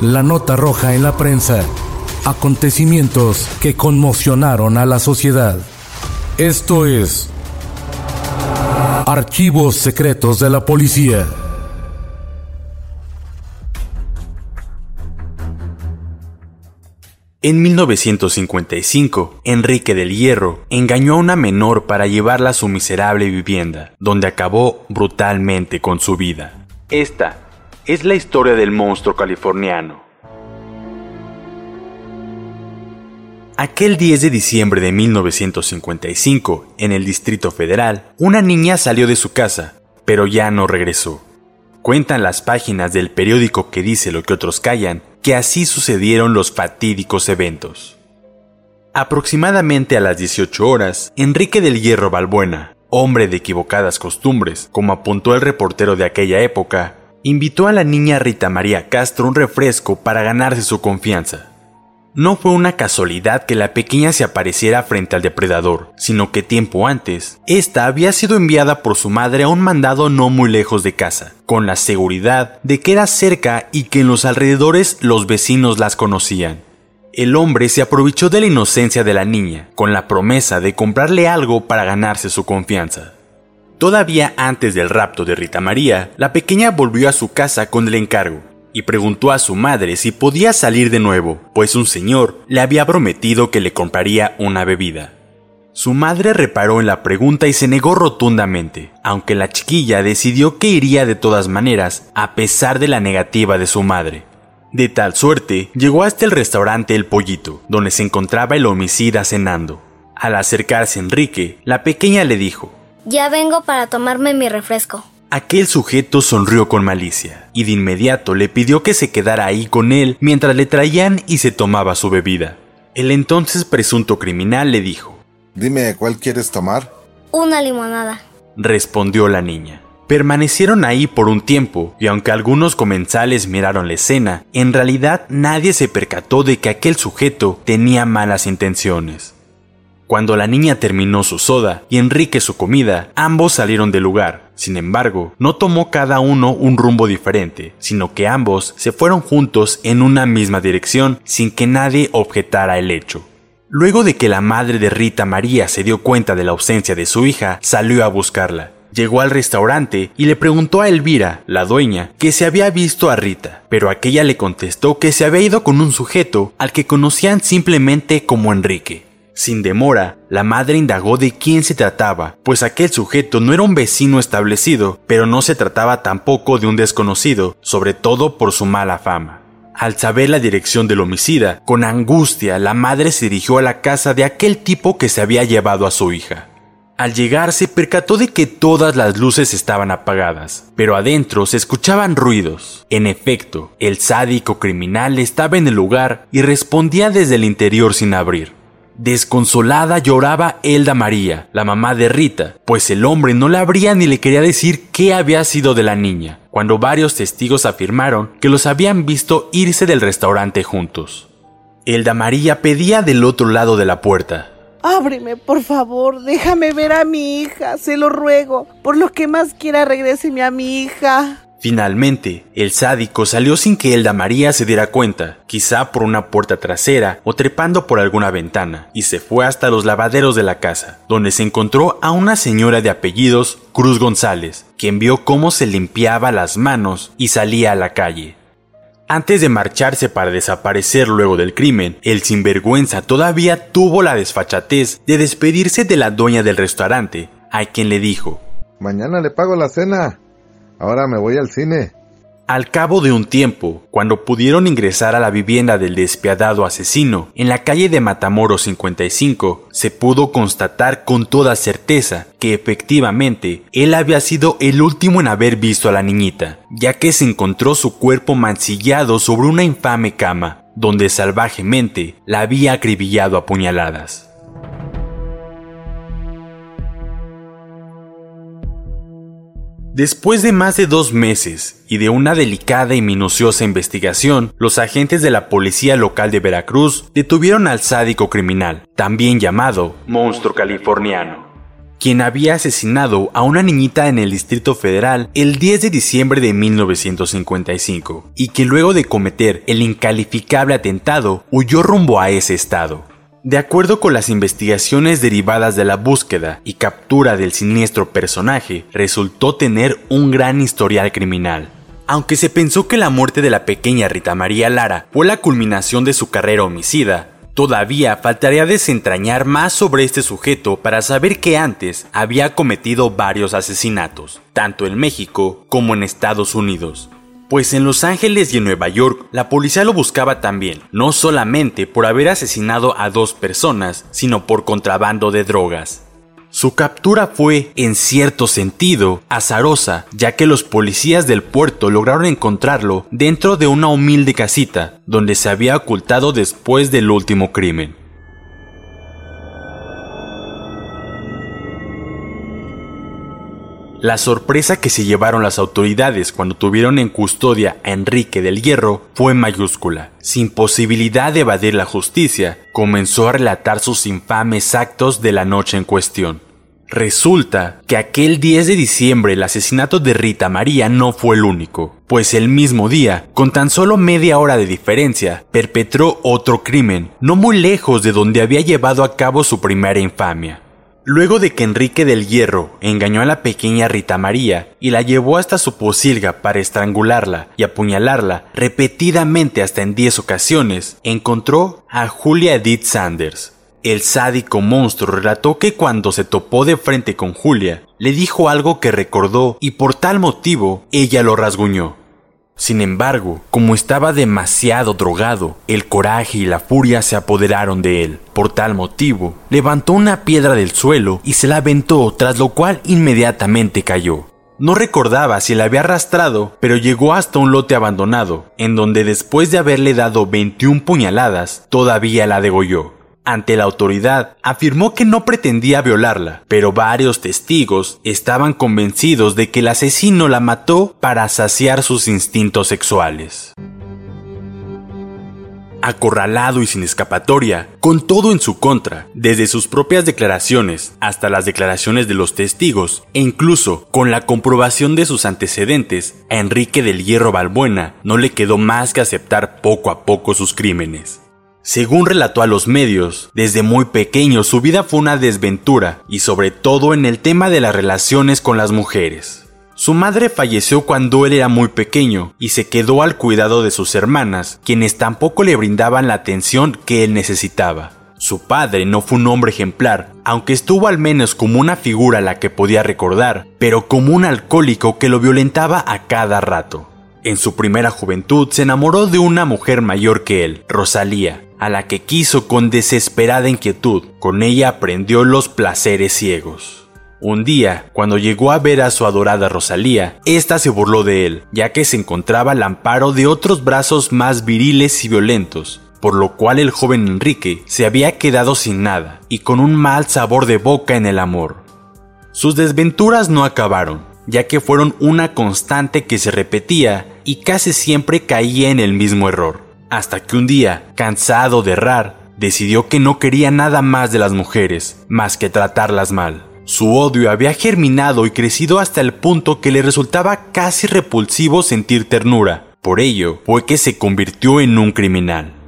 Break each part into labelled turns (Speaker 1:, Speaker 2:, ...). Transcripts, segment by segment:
Speaker 1: La nota roja en la prensa. Acontecimientos que conmocionaron a la sociedad. Esto es Archivos Secretos de la Policía.
Speaker 2: En 1955, Enrique del Hierro engañó a una menor para llevarla a su miserable vivienda, donde acabó brutalmente con su vida. Esta es la historia del monstruo californiano. Aquel 10 de diciembre de 1955, en el Distrito Federal, una niña salió de su casa, pero ya no regresó. Cuentan las páginas del periódico que dice lo que otros callan, que así sucedieron los fatídicos eventos. Aproximadamente a las 18 horas, Enrique del Hierro Balbuena, hombre de equivocadas costumbres, como apuntó el reportero de aquella época, invitó a la niña Rita María Castro un refresco para ganarse su confianza. No fue una casualidad que la pequeña se apareciera frente al depredador, sino que tiempo antes, esta había sido enviada por su madre a un mandado no muy lejos de casa, con la seguridad de que era cerca y que en los alrededores los vecinos las conocían. El hombre se aprovechó de la inocencia de la niña, con la promesa de comprarle algo para ganarse su confianza. Todavía antes del rapto de Rita María, la pequeña volvió a su casa con el encargo, y preguntó a su madre si podía salir de nuevo, pues un señor le había prometido que le compraría una bebida. Su madre reparó en la pregunta y se negó rotundamente, aunque la chiquilla decidió que iría de todas maneras, a pesar de la negativa de su madre. De tal suerte, llegó hasta el restaurante El Pollito, donde se encontraba el homicida cenando. Al acercarse Enrique, la pequeña le dijo,
Speaker 3: Ya vengo para tomarme mi refresco.
Speaker 2: Aquel sujeto sonrió con malicia y de inmediato le pidió que se quedara ahí con él mientras le traían y se tomaba su bebida. El entonces presunto criminal le dijo,
Speaker 4: Dime, ¿cuál quieres tomar?
Speaker 3: Una limonada.
Speaker 2: Respondió la niña. Permanecieron ahí por un tiempo, y aunque algunos comensales miraron la escena, en realidad nadie se percató de que aquel sujeto tenía malas intenciones. Cuando la niña terminó su soda y Enrique su comida, ambos salieron del lugar. Sin embargo, no tomó cada uno un rumbo diferente, sino que ambos se fueron juntos en una misma dirección sin que nadie objetara el hecho. Luego de que la madre de Rita María se dio cuenta de la ausencia de su hija, salió a buscarla. Llegó al restaurante y le preguntó a Elvira, la dueña, que se había visto a Rita, pero aquella le contestó que se había ido con un sujeto al que conocían simplemente como Enrique. Sin demora, la madre indagó de quién se trataba, pues aquel sujeto no era un vecino establecido, pero no se trataba tampoco de un desconocido, sobre todo por su mala fama. Al saber la dirección del homicida, con angustia la madre se dirigió a la casa de aquel tipo que se había llevado a su hija. Al llegar se percató de que todas las luces estaban apagadas, pero adentro se escuchaban ruidos. En efecto, el sádico criminal estaba en el lugar y respondía desde el interior sin abrir. Desconsolada lloraba Elda María, la mamá de Rita, pues el hombre no le abría ni le quería decir qué había sido de la niña, cuando varios testigos afirmaron que los habían visto irse del restaurante juntos. Elda María pedía del otro lado de la puerta.
Speaker 5: Ábreme, por favor, déjame ver a mi hija, se lo ruego. Por lo que más quiera, regréseme a mi hija.
Speaker 2: Finalmente, el sádico salió sin que Elda María se diera cuenta, quizá por una puerta trasera o trepando por alguna ventana, y se fue hasta los lavaderos de la casa, donde se encontró a una señora de apellidos Cruz González, quien vio cómo se limpiaba las manos y salía a la calle. Antes de marcharse para desaparecer luego del crimen, el sinvergüenza todavía tuvo la desfachatez de despedirse de la dueña del restaurante, a quien le dijo,
Speaker 4: Mañana le pago la cena. Ahora me voy al cine.
Speaker 2: Al cabo de un tiempo, cuando pudieron ingresar a la vivienda del despiadado asesino en la calle de Matamoros 55, se pudo constatar con toda certeza que efectivamente él había sido el último en haber visto a la niñita, ya que se encontró su cuerpo mancillado sobre una infame cama, donde salvajemente la había acribillado a puñaladas. Después de más de dos meses y de una delicada y minuciosa investigación, los agentes de la policía local de Veracruz detuvieron al sádico criminal, también llamado Monstruo Californiano, quien había asesinado a una niñita en el Distrito Federal el 10 de diciembre de 1955 y que luego de cometer el incalificable atentado huyó rumbo a ese estado. De acuerdo con las investigaciones derivadas de la búsqueda y captura del siniestro personaje, resultó tener un gran historial criminal. Aunque se pensó que la muerte de la pequeña Rita María Lara fue la culminación de su carrera homicida, todavía faltaría desentrañar más sobre este sujeto para saber que antes había cometido varios asesinatos, tanto en México como en Estados Unidos pues en Los Ángeles y en Nueva York la policía lo buscaba también, no solamente por haber asesinado a dos personas, sino por contrabando de drogas. Su captura fue, en cierto sentido, azarosa, ya que los policías del puerto lograron encontrarlo dentro de una humilde casita, donde se había ocultado después del último crimen. La sorpresa que se llevaron las autoridades cuando tuvieron en custodia a Enrique del Hierro fue mayúscula. Sin posibilidad de evadir la justicia, comenzó a relatar sus infames actos de la noche en cuestión. Resulta que aquel 10 de diciembre el asesinato de Rita María no fue el único, pues el mismo día, con tan solo media hora de diferencia, perpetró otro crimen, no muy lejos de donde había llevado a cabo su primera infamia. Luego de que Enrique del Hierro engañó a la pequeña Rita María y la llevó hasta su posilga para estrangularla y apuñalarla repetidamente hasta en 10 ocasiones, encontró a Julia Edith Sanders. El sádico monstruo relató que cuando se topó de frente con Julia, le dijo algo que recordó y por tal motivo ella lo rasguñó. Sin embargo, como estaba demasiado drogado, el coraje y la furia se apoderaron de él. Por tal motivo, levantó una piedra del suelo y se la aventó, tras lo cual inmediatamente cayó. No recordaba si la había arrastrado, pero llegó hasta un lote abandonado, en donde después de haberle dado 21 puñaladas, todavía la degolló. Ante la autoridad, afirmó que no pretendía violarla, pero varios testigos estaban convencidos de que el asesino la mató para saciar sus instintos sexuales. Acorralado y sin escapatoria, con todo en su contra, desde sus propias declaraciones hasta las declaraciones de los testigos, e incluso con la comprobación de sus antecedentes, a Enrique del Hierro Balbuena no le quedó más que aceptar poco a poco sus crímenes. Según relató a los medios, desde muy pequeño su vida fue una desventura y sobre todo en el tema de las relaciones con las mujeres. Su madre falleció cuando él era muy pequeño y se quedó al cuidado de sus hermanas, quienes tampoco le brindaban la atención que él necesitaba. Su padre no fue un hombre ejemplar, aunque estuvo al menos como una figura a la que podía recordar, pero como un alcohólico que lo violentaba a cada rato. En su primera juventud se enamoró de una mujer mayor que él, Rosalía, a la que quiso con desesperada inquietud. Con ella aprendió los placeres ciegos. Un día, cuando llegó a ver a su adorada Rosalía, ésta se burló de él, ya que se encontraba al amparo de otros brazos más viriles y violentos, por lo cual el joven Enrique se había quedado sin nada y con un mal sabor de boca en el amor. Sus desventuras no acabaron, ya que fueron una constante que se repetía y casi siempre caía en el mismo error hasta que un día, cansado de errar, decidió que no quería nada más de las mujeres, más que tratarlas mal. Su odio había germinado y crecido hasta el punto que le resultaba casi repulsivo sentir ternura. Por ello, fue que se convirtió en un criminal.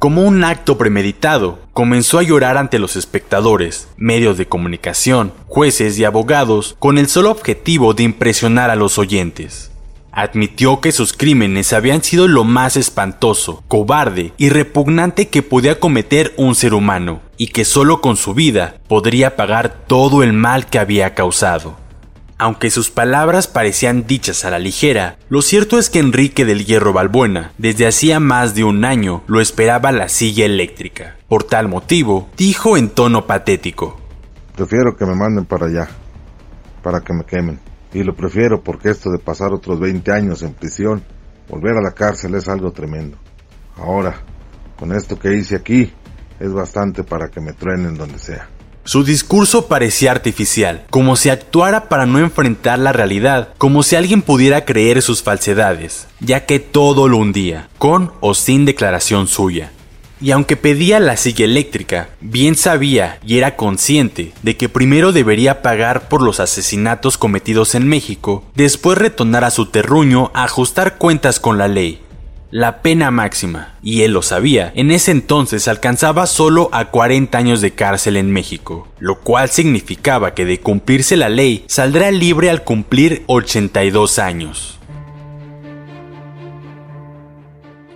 Speaker 2: Como un acto premeditado, comenzó a llorar ante los espectadores, medios de comunicación, jueces y abogados con el solo objetivo de impresionar a los oyentes. Admitió que sus crímenes habían sido lo más espantoso, cobarde y repugnante que podía cometer un ser humano, y que solo con su vida podría pagar todo el mal que había causado. Aunque sus palabras parecían dichas a la ligera, lo cierto es que Enrique del Hierro Balbuena, desde hacía más de un año, lo esperaba la silla eléctrica. Por tal motivo, dijo en tono patético:
Speaker 4: Prefiero que me manden para allá, para que me quemen. Y lo prefiero porque esto de pasar otros 20 años en prisión, volver a la cárcel es algo tremendo. Ahora, con esto que hice aquí, es bastante para que me truenen donde sea.
Speaker 2: Su discurso parecía artificial, como si actuara para no enfrentar la realidad, como si alguien pudiera creer sus falsedades, ya que todo lo hundía, con o sin declaración suya. Y aunque pedía la silla eléctrica, bien sabía y era consciente de que primero debería pagar por los asesinatos cometidos en México, después retornar a su terruño a ajustar cuentas con la ley, la pena máxima, y él lo sabía, en ese entonces alcanzaba solo a 40 años de cárcel en México, lo cual significaba que de cumplirse la ley saldrá libre al cumplir 82 años.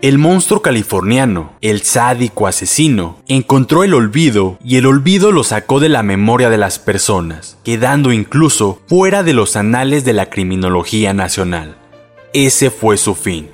Speaker 2: El monstruo californiano, el sádico asesino, encontró el olvido y el olvido lo sacó de la memoria de las personas, quedando incluso fuera de los anales de la criminología nacional. Ese fue su fin